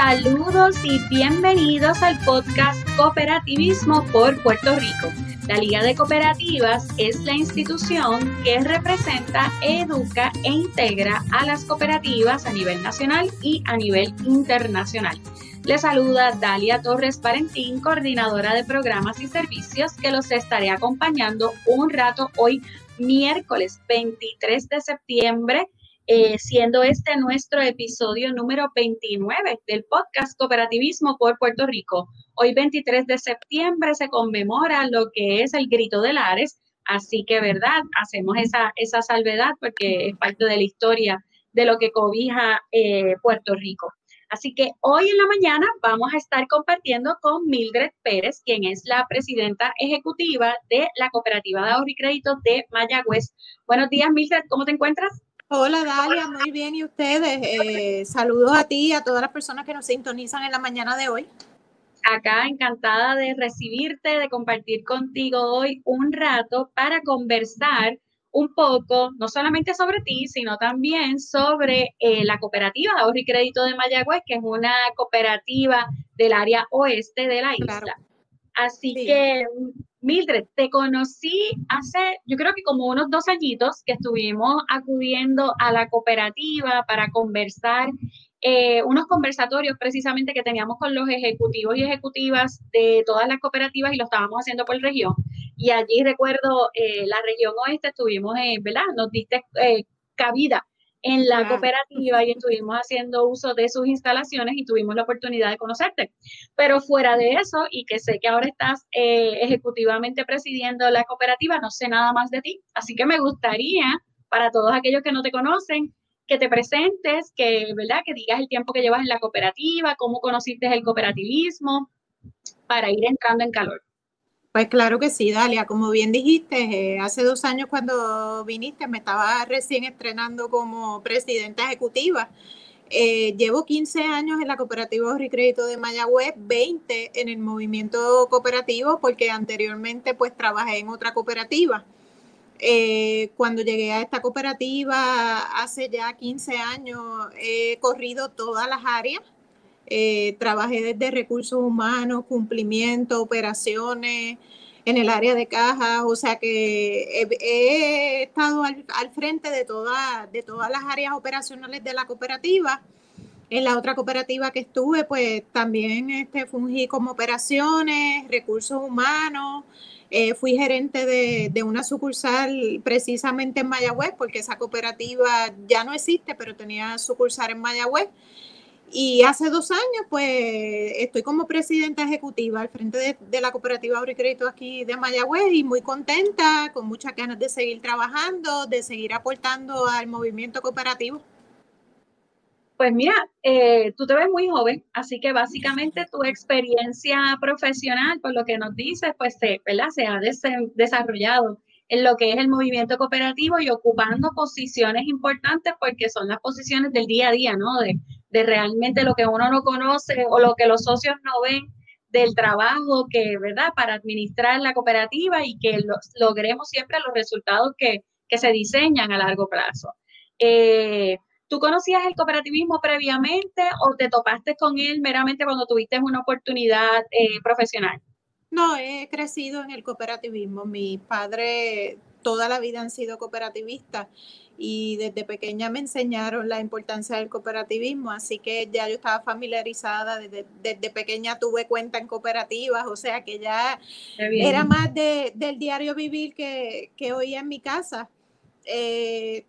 Saludos y bienvenidos al podcast Cooperativismo por Puerto Rico. La Liga de Cooperativas es la institución que representa, educa e integra a las cooperativas a nivel nacional y a nivel internacional. Les saluda Dalia Torres Parentín, coordinadora de programas y servicios, que los estaré acompañando un rato hoy, miércoles 23 de septiembre eh, siendo este nuestro episodio número 29 del podcast Cooperativismo por Puerto Rico. Hoy 23 de septiembre se conmemora lo que es el Grito de Lares, así que, ¿verdad? Hacemos esa, esa salvedad porque es parte de la historia de lo que cobija eh, Puerto Rico. Así que hoy en la mañana vamos a estar compartiendo con Mildred Pérez, quien es la presidenta ejecutiva de la Cooperativa de Ahorro y Crédito de Mayagüez. Buenos días, Mildred, ¿cómo te encuentras? Hola Dalia, muy bien. ¿Y ustedes? Eh, saludos a ti y a todas las personas que nos sintonizan en la mañana de hoy. Acá encantada de recibirte, de compartir contigo hoy un rato para conversar un poco, no solamente sobre ti, sino también sobre eh, la cooperativa de ahorro y crédito de Mayagüez, que es una cooperativa del área oeste de la isla. Así que Mildred, te conocí hace, yo creo que como unos dos añitos que estuvimos acudiendo a la cooperativa para conversar, eh, unos conversatorios precisamente que teníamos con los ejecutivos y ejecutivas de todas las cooperativas y lo estábamos haciendo por región. Y allí recuerdo eh, la región oeste, estuvimos, en, ¿verdad? Nos diste eh, cabida en la cooperativa y estuvimos haciendo uso de sus instalaciones y tuvimos la oportunidad de conocerte. Pero fuera de eso, y que sé que ahora estás eh, ejecutivamente presidiendo la cooperativa, no sé nada más de ti. Así que me gustaría, para todos aquellos que no te conocen, que te presentes, que, ¿verdad? que digas el tiempo que llevas en la cooperativa, cómo conociste el cooperativismo, para ir entrando en calor. Pues claro que sí, Dalia. Como bien dijiste, eh, hace dos años cuando viniste me estaba recién estrenando como presidenta ejecutiva. Eh, llevo 15 años en la cooperativa de Crédito de Mayagüez, 20 en el movimiento cooperativo, porque anteriormente pues trabajé en otra cooperativa. Eh, cuando llegué a esta cooperativa hace ya 15 años, he corrido todas las áreas eh, trabajé desde recursos humanos, cumplimiento, operaciones, en el área de cajas, o sea que he, estado al, frente de, toda, de todas las áreas operacionales de la cooperativa. En la otra cooperativa que estuve, pues también este, fungí como operaciones, recursos humanos, eh, fui gerente de, de, una sucursal precisamente en Mayagüez, porque esa cooperativa ya no existe, pero tenía sucursal en Mayagüez. Y hace dos años, pues, estoy como presidenta ejecutiva al frente de, la cooperativa Crédito aquí de Mayagüez y muy contenta, con muchas ganas de seguir trabajando, de seguir aportando al movimiento cooperativo. Pues mira, eh, tú te ves muy joven, así que básicamente tu experiencia profesional, por lo que nos dices, pues se, se ha desarrollado en lo que es el movimiento cooperativo y ocupando posiciones importantes porque son las posiciones del día a día, ¿no? De realmente lo que uno no conoce o lo que los socios no ven del trabajo que, ¿verdad?, para administrar la cooperativa y que logremos siempre los resultados que, se diseñan a largo plazo. Eh, ¿Tú conocías el cooperativismo previamente o te topaste con él meramente cuando tuviste una oportunidad eh, profesional? No, he crecido en el cooperativismo. Mi padre toda la vida han sido cooperativistas y desde pequeña me enseñaron la importancia del cooperativismo, así que ya yo estaba familiarizada, desde, desde pequeña tuve cuenta en cooperativas, o sea que ya era más de, del diario vivir que, que oía en mi casa. Eh,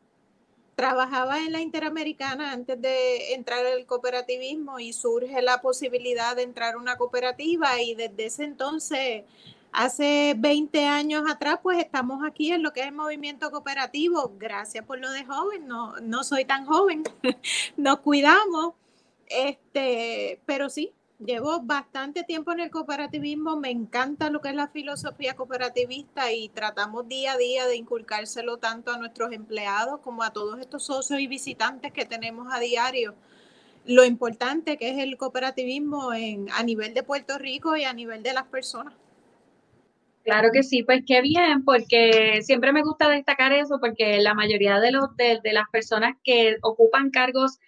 trabajaba en la Interamericana antes de entrar al cooperativismo y surge la posibilidad de entrar a una cooperativa y desde ese entonces Hace 20 años atrás, pues estamos aquí en lo que es el movimiento cooperativo. Gracias por lo de joven, no, no soy tan joven, nos cuidamos. Este, pero sí, llevo bastante tiempo en el cooperativismo, me encanta lo que es la filosofía cooperativista y tratamos día a día de inculcárselo tanto a nuestros empleados como a todos estos socios y visitantes que tenemos a diario. Lo importante que es el cooperativismo en, a nivel de Puerto Rico y a nivel de las personas. Claro que sí, pues qué bien, porque siempre me gusta destacar eso, porque la mayoría de, los, de, las personas que ocupan cargos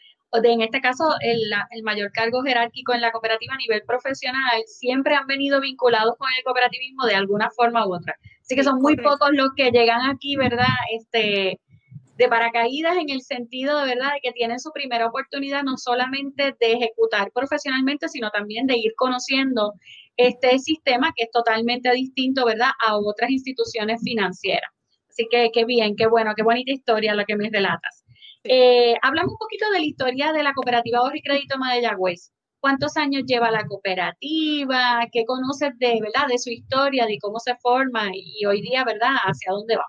en este caso el, el, mayor cargo jerárquico en la cooperativa a nivel profesional, siempre han venido vinculados con el cooperativismo de alguna forma u otra. Así que son muy pocos los que llegan aquí, ¿verdad? Este, de paracaídas en el sentido de verdad de que tienen su primera oportunidad no solamente de ejecutar profesionalmente, sino también de ir conociendo este sistema que es totalmente distinto, ¿verdad?, a otras instituciones financieras. Así que qué bien, qué bueno, qué bonita historia la que me relatas. Eh, hablamos un poquito de la historia de la cooperativa Ahorro y Crédito Mayagüez. ¿Cuántos años lleva la cooperativa? ¿Qué conoces de, verdad, de su historia, de cómo se forma y hoy día, verdad, hacia dónde va?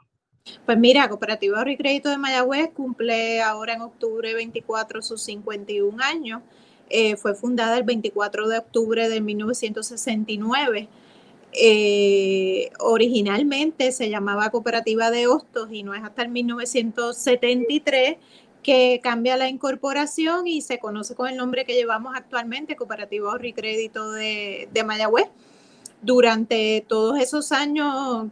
Pues mira, Cooperativa Ahorro y Crédito de Mayagüez cumple ahora en octubre 24 sus 51 años. Eh, fue fundada el 24 de octubre de 1969. Eh, originalmente se llamaba Cooperativa de Hostos y no es hasta el 1973 que cambia la incorporación y se conoce con el nombre que llevamos actualmente, Cooperativa Ahorro Crédito de, de Mayagüez. Durante todos esos años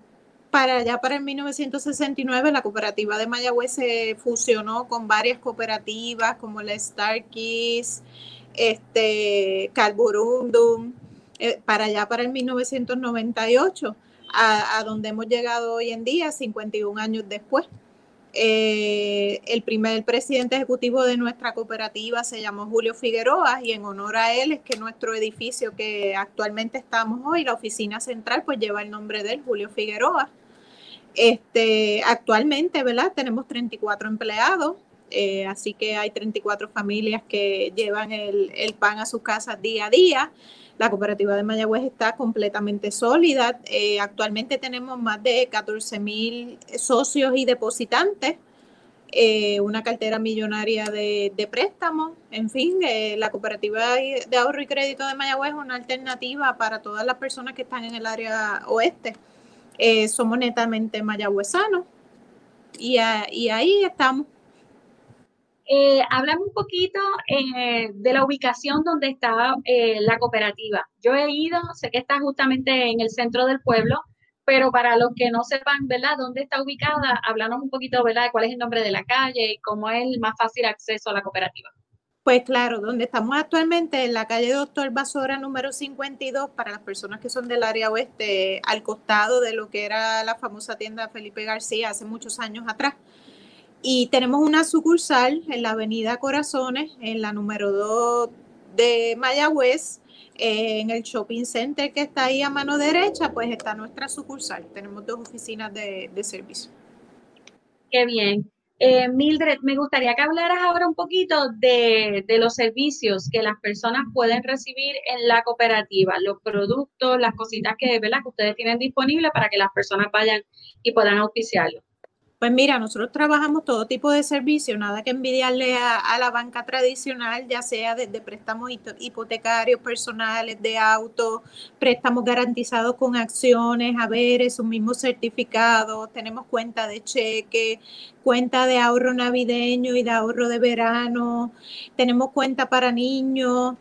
para allá, para el 1969, la cooperativa de Mayagüez se fusionó con varias cooperativas como la Starkeys, este, Carborundum, eh, para allá, para el 1998, a, donde hemos llegado hoy en día, 51 años después. Eh, el primer presidente ejecutivo de nuestra cooperativa se llamó Julio Figueroa y en honor a él es que nuestro edificio que actualmente estamos hoy, la oficina central, pues lleva el nombre de él, Julio Figueroa. Este, actualmente, ¿verdad? Tenemos 34 empleados, eh, así que hay 34 familias que llevan el, pan a sus casas día a día. La cooperativa de Mayagüez está completamente sólida. Eh, actualmente tenemos más de 14 mil socios y depositantes, eh, una cartera millonaria de, de préstamos. En fin, la cooperativa de ahorro y crédito de Mayagüez es una alternativa para todas las personas que están en el área oeste. Somos netamente mayagüezanos y ahí estamos. Eh, háblame un poquito eh, de la ubicación donde está eh, la cooperativa. Yo he ido, sé que está justamente en el centro del pueblo, pero para los que no sepan, ¿verdad?, dónde está ubicada, háblanos un poquito, ¿verdad?, cuál es el nombre de la calle y cómo es el más fácil acceso a la cooperativa. Pues claro, donde estamos actualmente, en la calle Doctor Basora número 52, para las personas que son del área oeste, al costado de lo que era la famosa tienda Felipe García hace muchos años atrás. Y tenemos una sucursal en la avenida Corazones, en la número 2 de Mayagüez, en el shopping center que está ahí a mano derecha, pues está nuestra sucursal. Tenemos dos oficinas de, de servicio. Qué bien. Eh, Mildred, me gustaría que hablaras ahora un poquito de, los servicios que las personas pueden recibir en la cooperativa, los productos, las cositas que, que ustedes tienen disponibles para que las personas vayan y puedan auspiciarlo. Pues mira, nosotros trabajamos todo tipo de servicios, nada que envidiarle a, la banca tradicional, ya sea desde préstamos hipotecarios personales, de auto, préstamos garantizados con acciones, haberes, un mismo certificado, tenemos cuenta de cheque, cuenta de ahorro navideño y de ahorro de verano, tenemos cuenta para niños.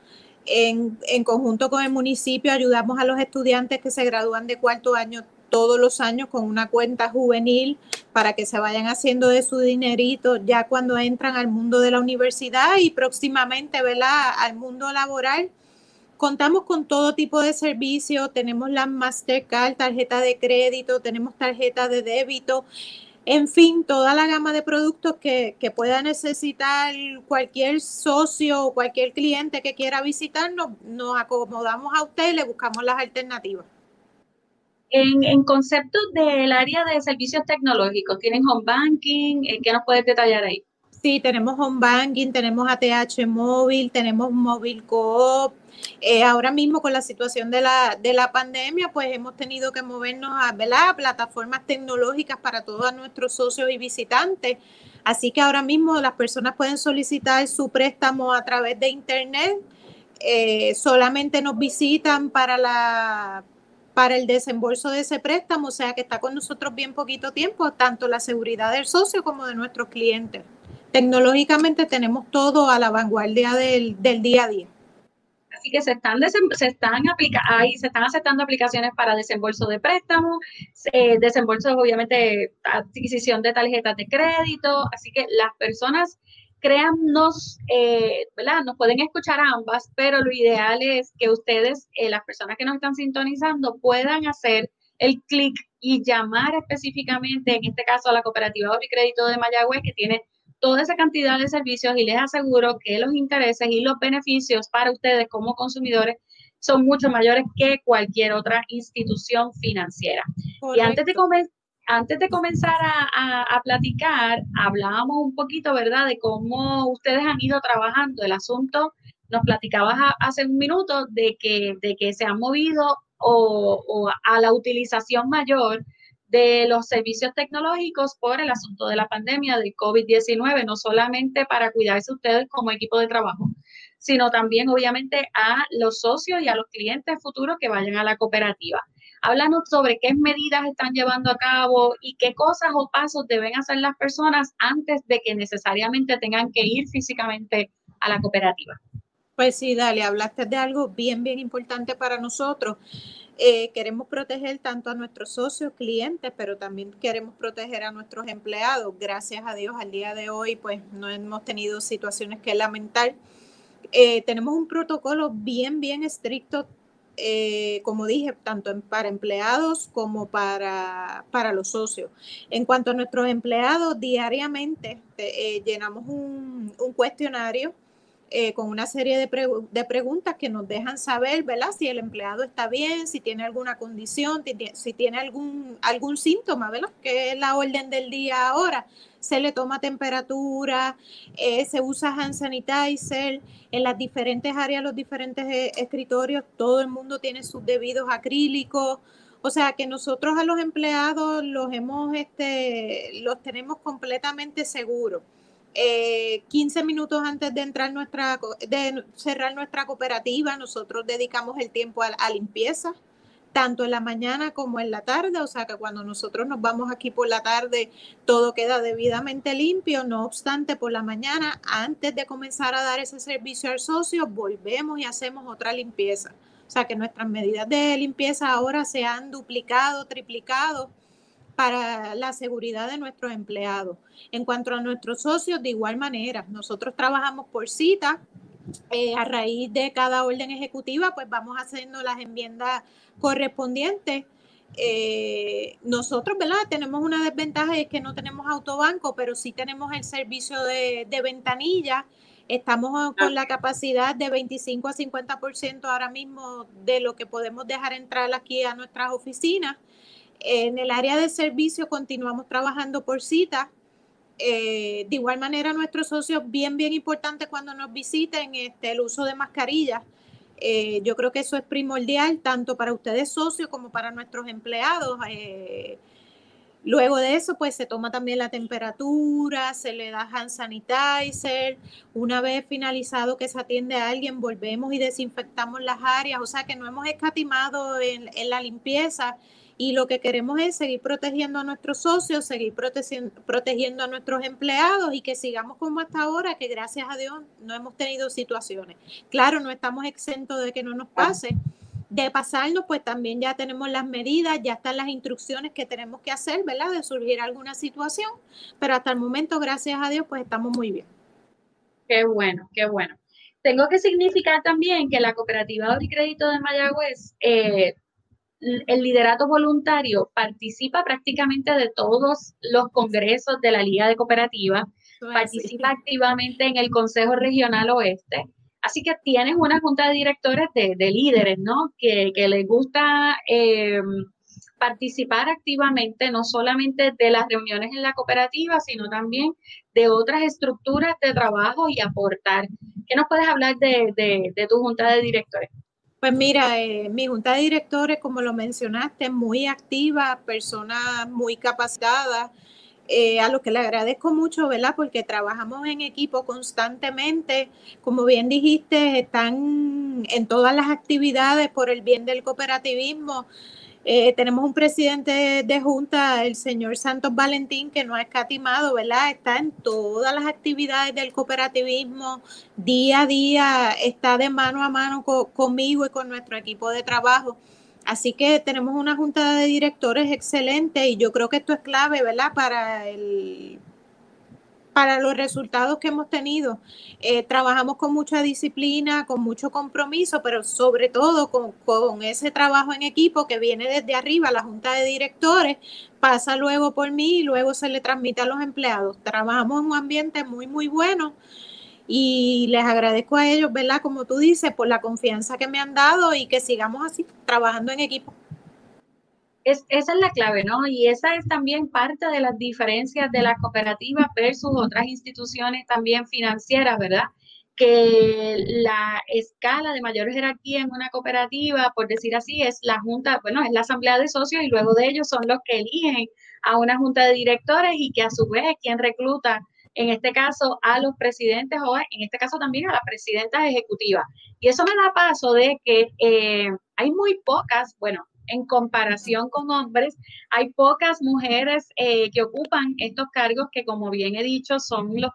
En, en conjunto con el municipio ayudamos a los estudiantes que se gradúan de cuarto año todos los años con una cuenta juvenil para que se vayan haciendo de su dinerito ya cuando entran al mundo de la universidad y próximamente ¿verdad? al mundo laboral. Contamos con todo tipo de servicios, tenemos la Mastercard, tarjeta de crédito, tenemos tarjeta de débito, en fin, toda la gama de productos que, que pueda necesitar cualquier socio o cualquier cliente que quiera visitarnos, nos acomodamos a usted y le buscamos las alternativas. En, en conceptos del área de servicios tecnológicos, ¿tienen home banking? Eh, ¿Qué nos puedes detallar ahí? Sí, tenemos home banking, tenemos ATH móvil, tenemos móvil coop. Eh, ahora mismo con la situación de la, de la pandemia, pues hemos tenido que movernos a, ¿verdad? plataformas tecnológicas para todos nuestros socios y visitantes. Así que ahora mismo las personas pueden solicitar su préstamo a través de internet. Eh, solamente nos visitan para la para el desembolso de ese préstamo, o sea que está con nosotros bien poquito tiempo, tanto la seguridad del socio como de nuestros clientes. Tecnológicamente tenemos todo a la vanguardia del, día a día. Así que se están, se están, ahí, se están aceptando aplicaciones para desembolso de préstamo, eh, desembolso obviamente adquisición de tarjetas de crédito, así que las personas créannos, eh, ¿verdad? Nos pueden escuchar ambas, pero lo ideal es que ustedes, eh, las personas que nos están sintonizando, puedan hacer el clic y llamar específicamente, en este caso a la Cooperativa de Crédito de Mayagüez, que tiene toda esa cantidad de servicios y les aseguro que los intereses y los beneficios para ustedes como consumidores son mucho mayores que cualquier otra institución financiera. Y antes de, antes de comenzar a, platicar, hablábamos un poquito, ¿verdad?, de cómo ustedes han ido trabajando el asunto. Nos platicabas hace un minuto de que, se han movido o a la utilización mayor de los servicios tecnológicos por el asunto de la pandemia del COVID-19, no solamente para cuidarse ustedes como equipo de trabajo, sino también obviamente a los socios y a los clientes futuros que vayan a la cooperativa. Háblanos sobre qué medidas están llevando a cabo y qué cosas o pasos deben hacer las personas antes de que necesariamente tengan que ir físicamente a la cooperativa. Pues sí, dale, hablaste de algo bien, bien importante para nosotros. Eh, queremos proteger tanto a nuestros socios, clientes, pero también queremos proteger a nuestros empleados. Gracias a Dios, al día de hoy, pues no hemos tenido situaciones que lamentar. Eh, tenemos un protocolo bien, bien estricto, eh, como dije, tanto para empleados como para, para, los socios. En cuanto a nuestros empleados, diariamente llenamos un, cuestionario eh, con una serie de, de, preguntas que nos dejan saber, ¿verdad? Si el empleado está bien, si tiene alguna condición, si tiene algún, algún síntoma, ¿verdad? Que es la orden del día ahora. Se le toma temperatura, eh, se usa hand sanitizer, en las diferentes áreas, los diferentes eh, escritorios, todo el mundo tiene sus debidos acrílicos. O sea que nosotros a los empleados los hemos, este, los tenemos completamente seguros. 15 eh, minutos antes de entrar nuestra, de cerrar nuestra cooperativa, nosotros dedicamos el tiempo a, limpieza, tanto en la mañana como en la tarde, o sea que cuando nosotros nos vamos aquí por la tarde, todo queda debidamente limpio, no obstante, por la mañana, antes de comenzar a dar ese servicio al socio, volvemos y hacemos otra limpieza. O sea que nuestras medidas de limpieza ahora se han duplicado, triplicado para la seguridad de nuestros empleados. En cuanto a nuestros socios, de igual manera, nosotros trabajamos por cita. Eh, a raíz de cada orden ejecutiva, pues vamos haciendo las enmiendas correspondientes. Eh, nosotros, ¿verdad? Tenemos una desventaja es que no tenemos autobanco, pero sí tenemos el servicio de, de ventanilla. Estamos con la capacidad de 25 a 50% ahora mismo de lo que podemos dejar entrar aquí a nuestras oficinas. En el área de servicio continuamos trabajando por cita. Eh, de igual manera, nuestros socios, bien, bien importante cuando nos visiten, este, el uso de mascarillas. Eh, yo creo que eso es primordial tanto para ustedes socios como para nuestros empleados. Eh, luego de eso, pues se toma también la temperatura, se le da hand sanitizer. Una vez finalizado que se atiende a alguien, volvemos y desinfectamos las áreas. O sea que no hemos escatimado en, en la limpieza y lo que queremos es seguir protegiendo a nuestros socios, seguir protegiendo, a nuestros empleados y que sigamos como hasta ahora, que gracias a Dios no hemos tenido situaciones. Claro, no estamos exentos de que no nos pase. De pasarnos, pues también ya tenemos las medidas, ya están las instrucciones que tenemos que hacer, ¿verdad? De surgir alguna situación, pero hasta el momento, gracias a Dios, pues estamos muy bien. Qué bueno, qué bueno. Tengo que significar también que la cooperativa de crédito de Mayagüez eh, el liderato voluntario participa prácticamente de todos los congresos de la Liga de Cooperativas, participa activamente en el Consejo Regional Oeste. Así que tienes una junta de directores de, líderes, ¿no? Que, les gusta eh, participar activamente, no solamente de las reuniones en la cooperativa, sino también de otras estructuras de trabajo y aportar. ¿Qué nos puedes hablar de tu junta de directores? Pues mira, eh, mi junta de directores, como lo mencionaste, muy activa, personas muy capacitadas, eh, a lo que le agradezco mucho, ¿verdad? Porque trabajamos en equipo constantemente. Como bien dijiste, están en todas las actividades por el bien del cooperativismo. Eh, tenemos un presidente de junta, el señor Santos Valentín, que no ha escatimado, ¿verdad? Está en todas las actividades del cooperativismo, día a día, está de mano a mano conmigo y con nuestro equipo de trabajo. Así que tenemos una junta de directores excelente y yo creo que esto es clave, ¿verdad? Para el para los resultados que hemos tenido. Eh, trabajamos con mucha disciplina, con mucho compromiso, pero sobre todo con, con, ese trabajo en equipo que viene desde arriba, la junta de directores, pasa luego por mí y luego se le transmite a los empleados. Trabajamos en un ambiente muy, muy bueno y les agradezco a ellos, ¿verdad? Como tú dices, por la confianza que me han dado y que sigamos así, trabajando en equipo esa es la clave, ¿no? Y esa es también parte de las diferencias de las cooperativas versus otras instituciones también financieras, ¿verdad? Que la escala de mayor jerarquía en una cooperativa, por decir así, es la junta, bueno, es la asamblea de socios y luego de ellos son los que eligen a una junta de directores y que a su vez quien recluta en este caso a los presidentes o en este caso también a las presidentas ejecutivas. Y eso me da paso de que eh, hay muy pocas, bueno, en comparación con hombres, hay pocas mujeres eh, que ocupan estos cargos que, como bien he dicho, son los,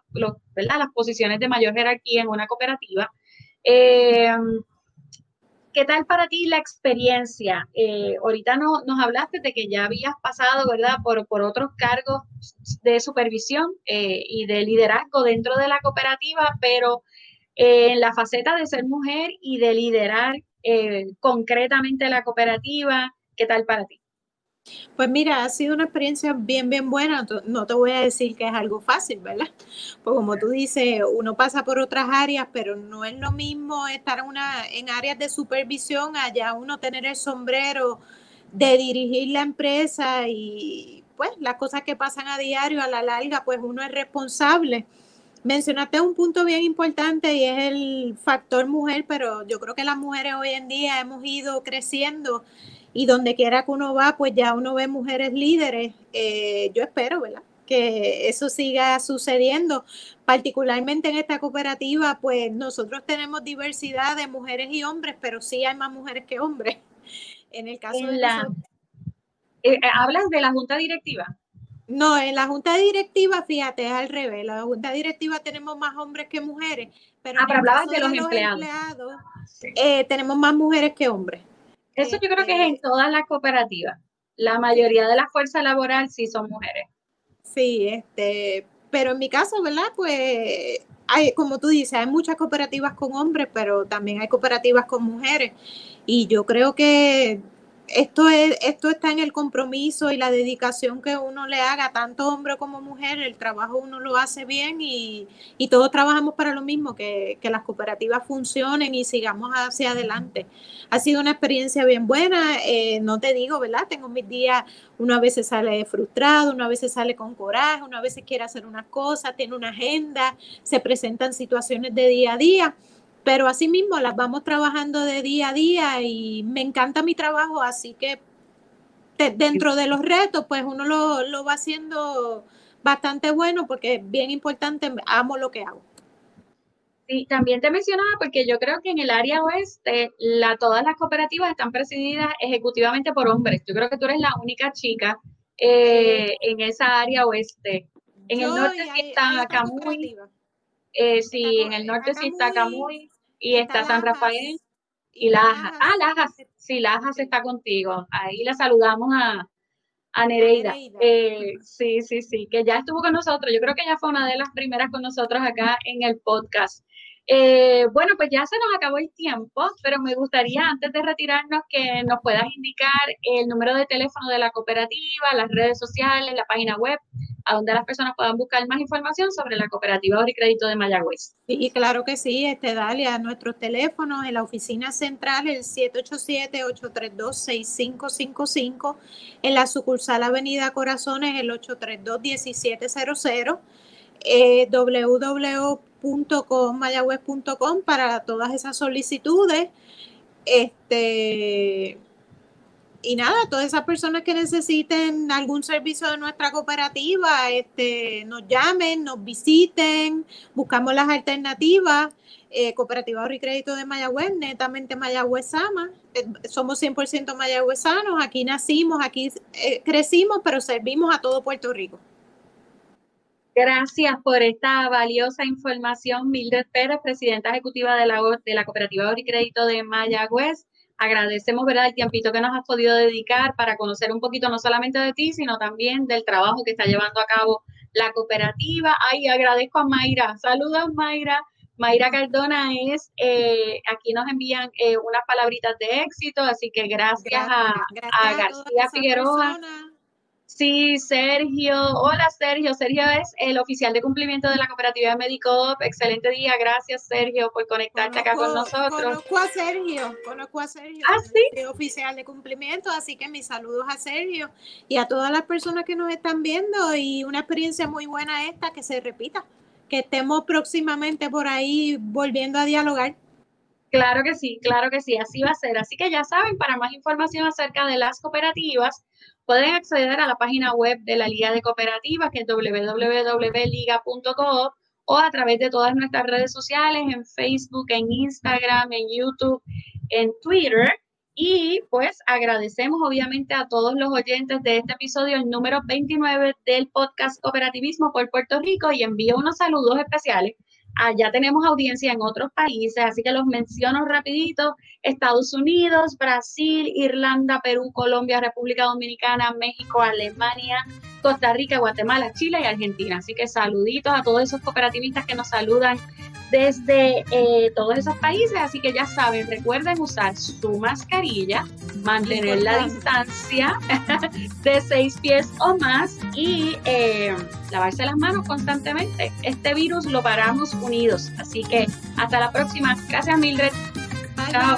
las posiciones de mayor jerarquía en una cooperativa. Eh, ¿Qué tal para ti la experiencia? Eh, ahorita no, nos hablaste de que ya habías pasado, ¿verdad?, por, por otros cargos de supervisión y de liderazgo dentro de la cooperativa, pero en la faceta de ser mujer y de liderar eh, concretamente la cooperativa? ¿Qué tal para ti? Pues mira, ha sido una experiencia bien, bien buena. No te voy a decir que es algo fácil, ¿verdad? Pues como tú dices, uno pasa por otras áreas, pero no es lo mismo estar una, en áreas de supervisión, allá uno tener el sombrero de dirigir la empresa y pues las cosas que pasan a diario, a la larga, pues uno es responsable Mencionaste un punto bien importante y es el factor mujer, pero yo creo que las mujeres hoy en día hemos ido creciendo y donde quiera que uno va, pues ya uno ve mujeres líderes. Eh, yo espero, ¿verdad? Que eso siga sucediendo. Particularmente en esta cooperativa, pues nosotros tenemos diversidad de mujeres y hombres, pero sí hay más mujeres que hombres. En el caso de la... Eh, ¿Hablas de la junta directiva? No, en la junta directiva, fíjate, es al revés. En la junta directiva tenemos más hombres que mujeres, pero, ah, hablabas de los, empleados. Eh, tenemos más mujeres que hombres. Eso yo creo que es en este todas las cooperativas. La mayoría de la fuerza laboral sí son mujeres. Sí, este, pero en mi caso, ¿verdad? Pues hay, como tú dices, hay muchas cooperativas con hombres, pero también hay cooperativas con mujeres. Y yo creo que esto, es, esto está en el compromiso y la dedicación que uno le haga, tanto hombre como mujer, el trabajo uno lo hace bien y, todos trabajamos para lo mismo, que, las cooperativas funcionen y sigamos hacia adelante. Ha sido una experiencia bien buena, eh, no te digo, ¿verdad? Tengo mis días, uno a veces sale frustrado, uno a veces sale con coraje, uno a veces quiere hacer una cosa, tiene una agenda, se presentan situaciones de día a día pero asimismo las vamos trabajando de día a día y me encanta mi trabajo, así que dentro de los retos, pues uno lo, va haciendo bastante bueno porque es bien importante, amo lo que hago. Sí, también te mencionaba porque yo creo que en el área oeste la, todas las cooperativas están presididas ejecutivamente por hombres. Yo creo que tú eres la única chica eh, en esa área oeste. En el norte sí está Camuy. Eh, sí, en el norte sí está Camuy y está, San Rafael y Lajas. Ah, Lajas, sí, Lajas está contigo. Ahí le saludamos a, a Nereida. Eh, sí, sí, sí, que ya estuvo con nosotros. Yo creo que ella fue una de las primeras con nosotros acá en el podcast. Eh, bueno, pues ya se nos acabó el tiempo, pero me gustaría antes de retirarnos que nos puedas indicar el número de teléfono de la cooperativa, las redes sociales, la página web, a donde las personas puedan buscar más información sobre la cooperativa Crédito de Mayagüez. Sí, claro que sí, este, dale a nuestros teléfonos en la oficina central, el 787-832-6555, en la sucursal Avenida Corazones, el 832-1700, eh, www mayagüez.com para todas esas solicitudes. Este, y nada, todas esas personas que necesiten algún servicio de nuestra cooperativa, este, nos llamen, nos visiten, buscamos las alternativas. Eh, cooperativa Ahorro Crédito de Mayagüez, netamente mayagüezama. Eh, somos 100% mayagüezanos, aquí nacimos, aquí eh, crecimos, pero servimos a todo Puerto Rico. Gracias por esta valiosa información, Mildred Pérez, presidenta ejecutiva de la, de la Cooperativa de Crédito de Mayagüez. Agradecemos ¿verdad? el tiempito que nos has podido dedicar para conocer un poquito no solamente de ti, sino también del trabajo que está llevando a cabo la cooperativa. Ay, agradezco a Mayra. Saludos, Mayra. Mayra Cardona es, eh, aquí nos envían eh, unas palabritas de éxito, así que gracias, a, García Figueroa. Sí, Sergio. Hola, Sergio. Sergio es el oficial de cumplimiento de la cooperativa de Medicop. Excelente día. Gracias, Sergio, por conectarte acá con nosotros. Conozco a Sergio. Conozco a Sergio. Ah, sí. Oficial de cumplimiento. Así que mis saludos a Sergio y a todas las personas que nos están viendo. Y una experiencia muy buena esta que se repita. Que estemos próximamente por ahí volviendo a dialogar. Claro que sí, claro que sí, así va a ser. Así que ya saben, para más información acerca de las cooperativas, pueden acceder a la página web de la Liga de Cooperativas, que es www.liga.coop, o a través de todas nuestras redes sociales, en Facebook, en Instagram, en YouTube, en Twitter. Y pues agradecemos obviamente a todos los oyentes de este episodio, el número 29 del podcast Cooperativismo por Puerto Rico, y envío unos saludos especiales Allá tenemos audiencia en otros países, así que los menciono rapidito. Estados Unidos, Brasil, Irlanda, Perú, Colombia, República Dominicana, México, Alemania, Costa Rica, Guatemala, Chile y Argentina. Así que saluditos a todos esos cooperativistas que nos saludan desde eh, todos esos países. Así que ya saben, recuerden usar su mascarilla, mantener la distancia de seis pies o más y eh, lavarse las manos constantemente. Este virus lo paramos unidos. Así que hasta la próxima. Gracias, Mildred. Chao.